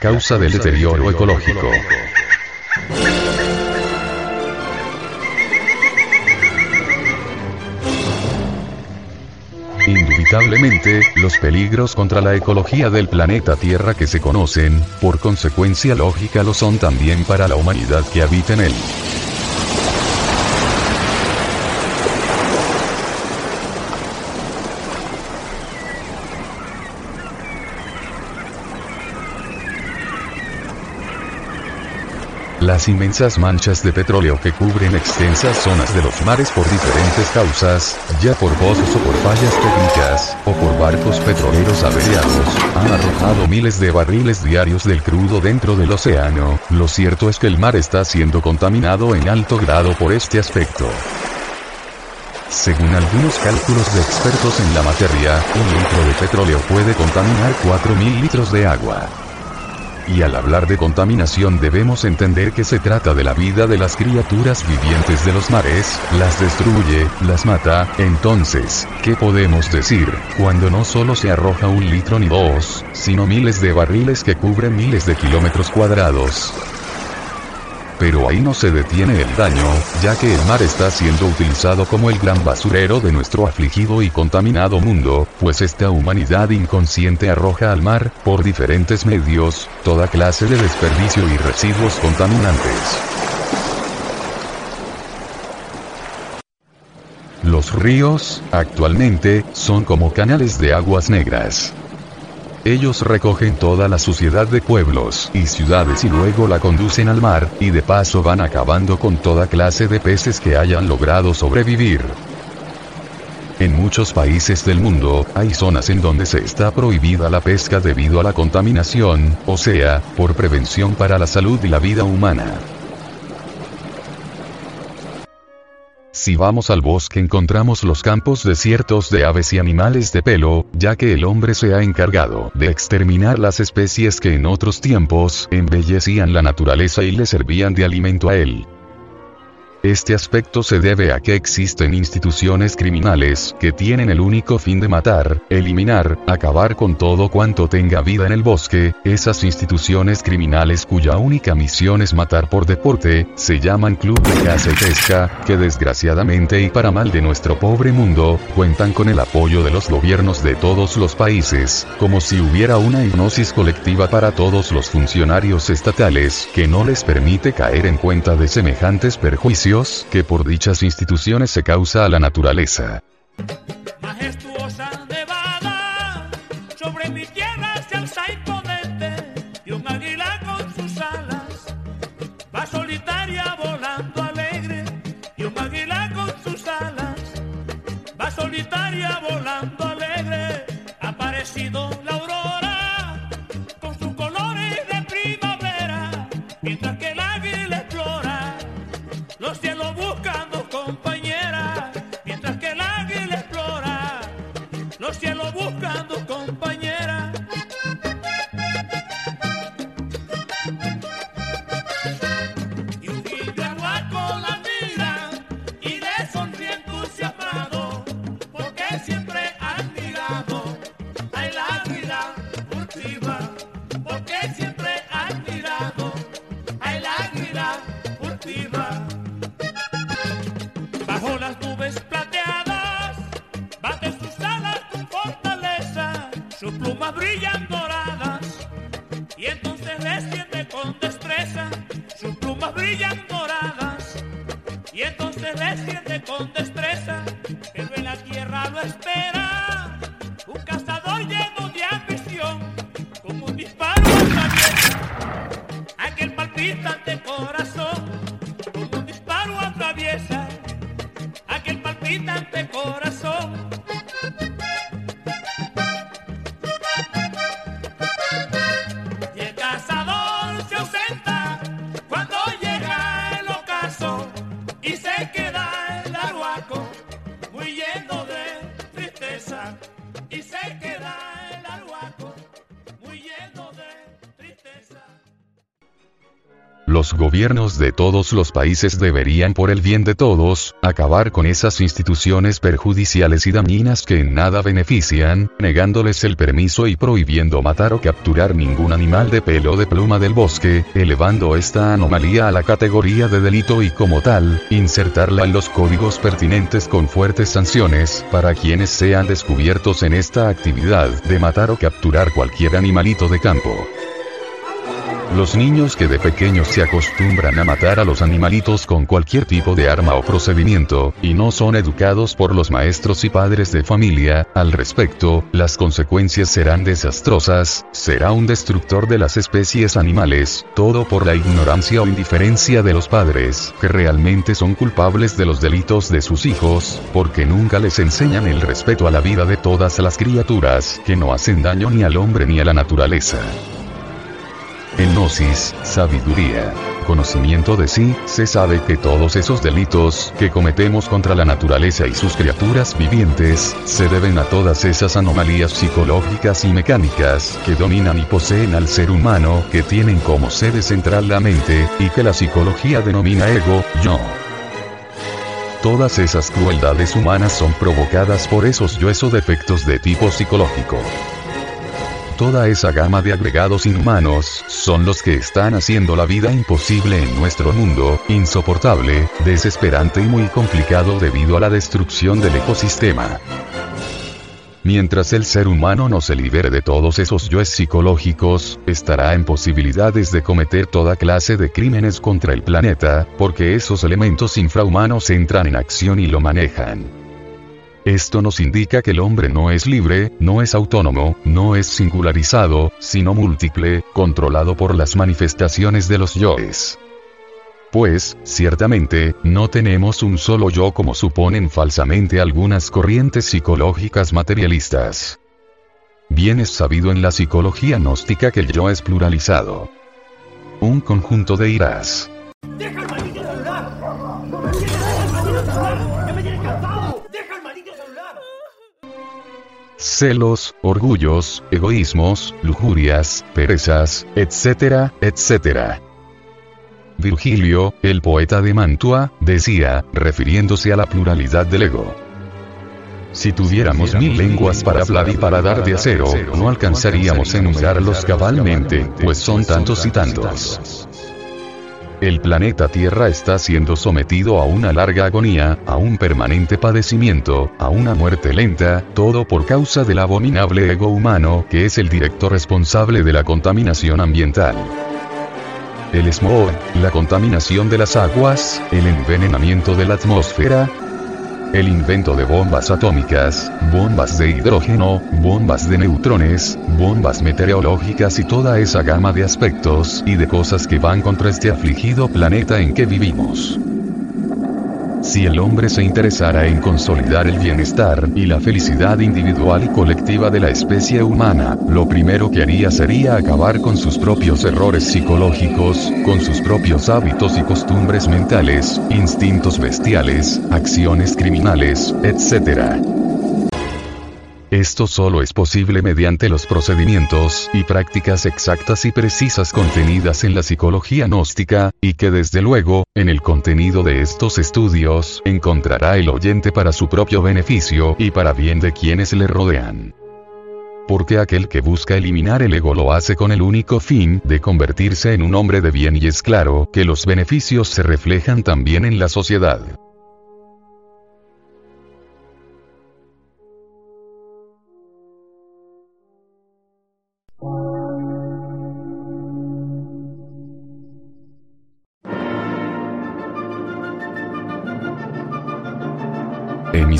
causa del deterioro ecológico. Indubitablemente, los peligros contra la ecología del planeta Tierra que se conocen, por consecuencia lógica lo son también para la humanidad que habita en él. Las inmensas manchas de petróleo que cubren extensas zonas de los mares por diferentes causas, ya por pozos o por fallas técnicas, o por barcos petroleros averiados, han arrojado miles de barriles diarios del crudo dentro del océano. Lo cierto es que el mar está siendo contaminado en alto grado por este aspecto. Según algunos cálculos de expertos en la materia, un litro de petróleo puede contaminar 4.000 litros de agua. Y al hablar de contaminación debemos entender que se trata de la vida de las criaturas vivientes de los mares, las destruye, las mata, entonces, ¿qué podemos decir, cuando no solo se arroja un litro ni dos, sino miles de barriles que cubren miles de kilómetros cuadrados? Pero ahí no se detiene el daño, ya que el mar está siendo utilizado como el gran basurero de nuestro afligido y contaminado mundo, pues esta humanidad inconsciente arroja al mar, por diferentes medios, toda clase de desperdicio y residuos contaminantes. Los ríos, actualmente, son como canales de aguas negras. Ellos recogen toda la suciedad de pueblos y ciudades y luego la conducen al mar, y de paso van acabando con toda clase de peces que hayan logrado sobrevivir. En muchos países del mundo, hay zonas en donde se está prohibida la pesca debido a la contaminación, o sea, por prevención para la salud y la vida humana. Si vamos al bosque encontramos los campos desiertos de aves y animales de pelo, ya que el hombre se ha encargado de exterminar las especies que en otros tiempos embellecían la naturaleza y le servían de alimento a él. Este aspecto se debe a que existen instituciones criminales que tienen el único fin de matar, eliminar, acabar con todo cuanto tenga vida en el bosque, esas instituciones criminales cuya única misión es matar por deporte, se llaman Club de Caza y Pesca, que desgraciadamente y para mal de nuestro pobre mundo, cuentan con el apoyo de los gobiernos de todos los países, como si hubiera una hipnosis colectiva para todos los funcionarios estatales, que no les permite caer en cuenta de semejantes perjuicios que por dichas instituciones se causa a la naturaleza. Los cielos buscando brillan doradas, y entonces desciende con destreza, pero en la tierra lo espera, un cazador lleno de ambición, como un disparo atraviesa aquel palpitante corazón, como un disparo atraviesa aquel palpitante corazón. Los gobiernos de todos los países deberían por el bien de todos, acabar con esas instituciones perjudiciales y dañinas que en nada benefician, negándoles el permiso y prohibiendo matar o capturar ningún animal de pelo de pluma del bosque, elevando esta anomalía a la categoría de delito y como tal, insertarla en los códigos pertinentes con fuertes sanciones, para quienes sean descubiertos en esta actividad de matar o capturar cualquier animalito de campo. Los niños que de pequeños se acostumbran a matar a los animalitos con cualquier tipo de arma o procedimiento, y no son educados por los maestros y padres de familia, al respecto, las consecuencias serán desastrosas, será un destructor de las especies animales, todo por la ignorancia o indiferencia de los padres, que realmente son culpables de los delitos de sus hijos, porque nunca les enseñan el respeto a la vida de todas las criaturas, que no hacen daño ni al hombre ni a la naturaleza. En Gnosis, sabiduría, conocimiento de sí, se sabe que todos esos delitos que cometemos contra la naturaleza y sus criaturas vivientes, se deben a todas esas anomalías psicológicas y mecánicas que dominan y poseen al ser humano, que tienen como sede central la mente, y que la psicología denomina ego, yo. Todas esas crueldades humanas son provocadas por esos yo o defectos de tipo psicológico toda esa gama de agregados inhumanos, son los que están haciendo la vida imposible en nuestro mundo, insoportable, desesperante y muy complicado debido a la destrucción del ecosistema. Mientras el ser humano no se libere de todos esos yoes psicológicos, estará en posibilidades de cometer toda clase de crímenes contra el planeta, porque esos elementos infrahumanos entran en acción y lo manejan. Esto nos indica que el hombre no es libre, no es autónomo, no es singularizado, sino múltiple, controlado por las manifestaciones de los yoes. Pues, ciertamente, no tenemos un solo yo como suponen falsamente algunas corrientes psicológicas materialistas. Bien es sabido en la psicología gnóstica que el yo es pluralizado. Un conjunto de iras. Celos, orgullos, egoísmos, lujurias, perezas, etcétera, etcétera. Virgilio, el poeta de Mantua, decía, refiriéndose a la pluralidad del ego. Si tuviéramos mil lenguas para hablar y para dar de acero, no alcanzaríamos a enumerarlos cabalmente, pues son tantos y tantos. El planeta Tierra está siendo sometido a una larga agonía, a un permanente padecimiento, a una muerte lenta, todo por causa del abominable ego humano, que es el director responsable de la contaminación ambiental. El smog, la contaminación de las aguas, el envenenamiento de la atmósfera, el invento de bombas atómicas, bombas de hidrógeno, bombas de neutrones, bombas meteorológicas y toda esa gama de aspectos y de cosas que van contra este afligido planeta en que vivimos. Si el hombre se interesara en consolidar el bienestar y la felicidad individual y colectiva de la especie humana, lo primero que haría sería acabar con sus propios errores psicológicos, con sus propios hábitos y costumbres mentales, instintos bestiales, acciones criminales, etc. Esto solo es posible mediante los procedimientos y prácticas exactas y precisas contenidas en la psicología gnóstica, y que desde luego, en el contenido de estos estudios, encontrará el oyente para su propio beneficio y para bien de quienes le rodean. Porque aquel que busca eliminar el ego lo hace con el único fin de convertirse en un hombre de bien y es claro que los beneficios se reflejan también en la sociedad.